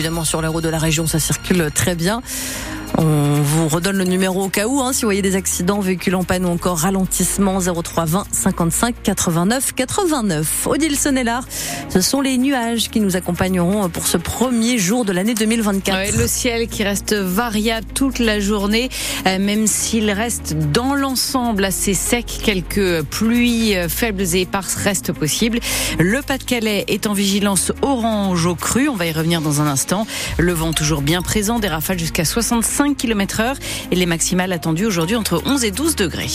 évidemment sur les routes de la région, ça circule très bien. On vous redonne le numéro au cas où, hein, si vous voyez des accidents, véhicules en panne ou encore ralentissement 03 20 55 89 89. Odile Sonnellard, ce sont les nuages qui nous accompagneront pour ce premier jour de l'année 2024. le ciel qui reste variable toute la journée, euh, même s'il reste dans l'ensemble assez sec, quelques pluies euh, faibles et éparses restent possibles. Le Pas-de-Calais est en vigilance orange au cru, on va y revenir dans un instant. Le vent toujours bien présent, des rafales jusqu'à 65 5 km heure et les maximales attendues aujourd'hui entre 11 et 12 degrés.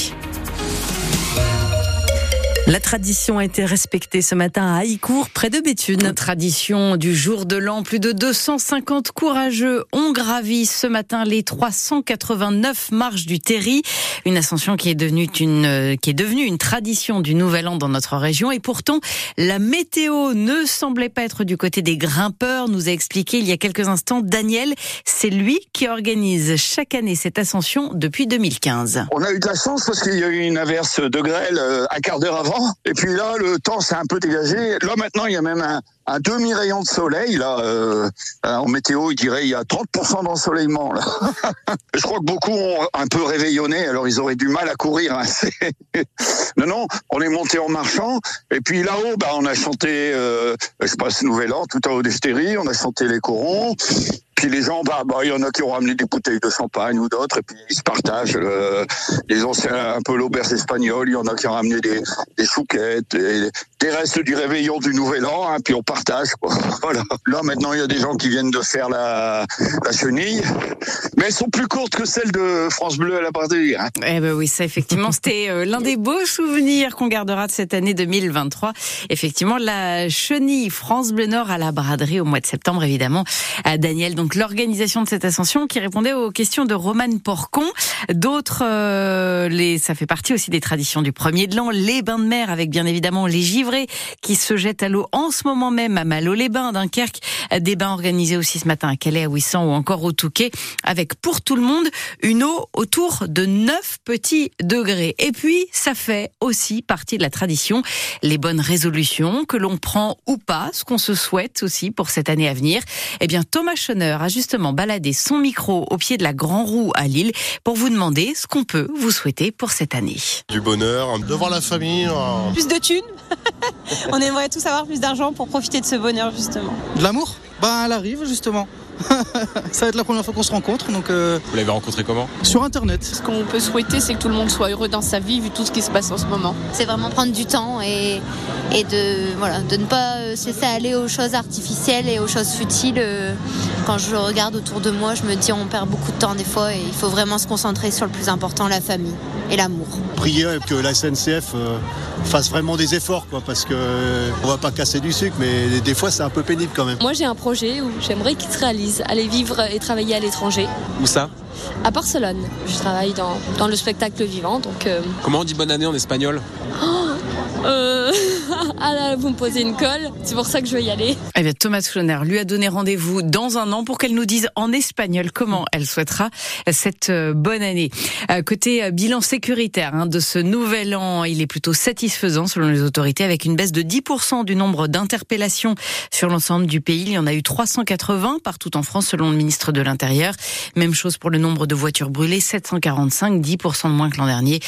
La tradition a été respectée ce matin à Haïcourt, près de Béthune. Tradition du jour de l'an. Plus de 250 courageux ont gravi ce matin les 389 marches du Terry. Une ascension qui est devenue une, qui est devenue une tradition du nouvel an dans notre région. Et pourtant, la météo ne semblait pas être du côté des grimpeurs, nous a expliqué il y a quelques instants Daniel. C'est lui qui organise chaque année cette ascension depuis 2015. On a eu de la chance parce qu'il y a eu une averse de grêle euh, un quart d'heure avant et puis là, le temps s'est un peu dégagé. Là, maintenant, il y a même un, demi-rayon de soleil. Là, euh, en météo, il dirait il y a 30% d'ensoleillement. Je crois que beaucoup ont un peu réveillonné, alors ils auraient du mal à courir. Hein. non, non, on est monté en marchant. Et puis là-haut, bah, on a chanté, euh, je passe Nouvel An, tout à haut d'Estérie, on a chanté les corons. Puis les gens, bah, bah, il y en a qui ont ramené des bouteilles de champagne ou d'autres, et puis ils se partagent. Euh, les anciens, un peu l'auberge espagnole, il y en a qui ont ramené des, des chouquettes, et des restes du réveillon du Nouvel An, hein, puis on partage. Quoi. Voilà. Là maintenant, il y a des gens qui viennent de faire la, la chenille, mais elles sont plus courtes que celles de France Bleu à la braderie. Hein. Eh ben oui, ça effectivement, c'était euh, l'un des beaux souvenirs qu'on gardera de cette année 2023. Effectivement, la chenille France Bleu Nord à la braderie au mois de septembre, évidemment. À Daniel, donc l'organisation de cette ascension qui répondait aux questions de Romane Porcon. D'autres, euh, ça fait partie aussi des traditions du premier de l'an, les bains de mer avec bien évidemment les givrés qui se jettent à l'eau en ce moment même à Malo-les-Bains, Dunkerque. Des bains organisés aussi ce matin à Calais, à Ouissant ou encore au Touquet avec pour tout le monde une eau autour de 9 petits degrés. Et puis, ça fait aussi partie de la tradition, les bonnes résolutions que l'on prend ou pas, ce qu'on se souhaite aussi pour cette année à venir. Eh bien, Thomas Schoner a justement baladé son micro au pied de la Grand Roue à Lille pour vous demander ce qu'on peut vous souhaiter pour cette année. Du bonheur, devant la famille. Plus de thunes. On aimerait tous avoir plus d'argent pour profiter de ce bonheur justement. De l'amour? Bah elle arrive justement. ça va être la première fois qu'on se rencontre. Donc, euh, Vous l'avez rencontré comment? Sur Internet. Ce qu'on peut souhaiter, c'est que tout le monde soit heureux dans sa vie, vu tout ce qui se passe en ce moment. C'est vraiment prendre du temps et, et de, voilà, de ne pas se laisser aller aux choses artificielles et aux choses futiles. Quand je regarde autour de moi, je me dis on perd beaucoup de temps des fois et il faut vraiment se concentrer sur le plus important, la famille et l'amour. Prier que la SNCF euh, fasse vraiment des efforts, quoi, parce que on va pas casser du sucre, mais des fois c'est un peu pénible quand même. Moi j'ai un projet où j'aimerais qu'il se réalise, aller vivre et travailler à l'étranger. Où ça? À Barcelone. Je travaille dans, dans le spectacle vivant, donc. euh, Comment on dit bonne année en espagnol? Euh, ah là, vous me posez une colle, c'est pour ça que je veux y aller. Eh bien, Thomas Floner lui a donné rendez-vous dans un an pour qu'elle nous dise en espagnol comment elle souhaitera cette euh, bonne année. Euh, Côté euh, bilan sécuritaire hein, de ce nouvel an, il est plutôt satisfaisant selon les autorités avec une baisse de 10% du nombre d'interpellations sur l'ensemble du pays. Il y en a eu 380 partout en France selon le ministre de l'Intérieur. Même chose pour le nombre de voitures brûlées, 745, 10% de moins que l'an dernier.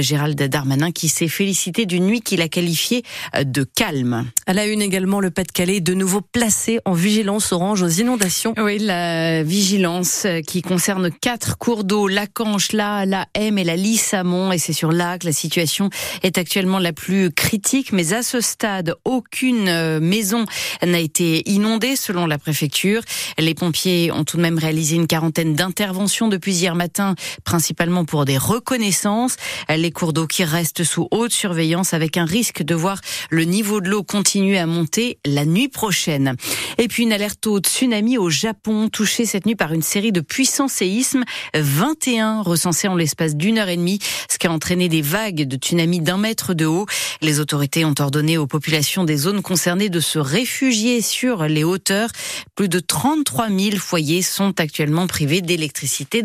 Gérald Darmanin qui s'est félicité d'une nuit qu'il a qualifiée de calme. À la une également, le Pas-de-Calais de nouveau placé en vigilance orange aux inondations. Oui, la vigilance qui concerne quatre cours d'eau, la Canche, la, la M et la Lys Amont, et c'est sur là que la situation est actuellement la plus critique. Mais à ce stade, aucune euh, maison n'a été inondée selon la préfecture. Les pompiers ont tout de même réalisé une quarantaine d'interventions depuis hier matin, principalement pour des reconnaissances. Les cours d'eau qui restent sous haute surveillance avec un risque de voir le niveau de l'eau continuer à monter la nuit prochaine. Et puis une alerte au tsunami au Japon, touché cette nuit par une série de puissants séismes, 21 recensés en l'espace d'une heure et demie, ce qui a entraîné des vagues de tsunami d'un mètre de haut. Les autorités ont ordonné aux populations des zones concernées de se réfugier sur les hauteurs. Plus de 33 000 foyers sont actuellement privés d'électricité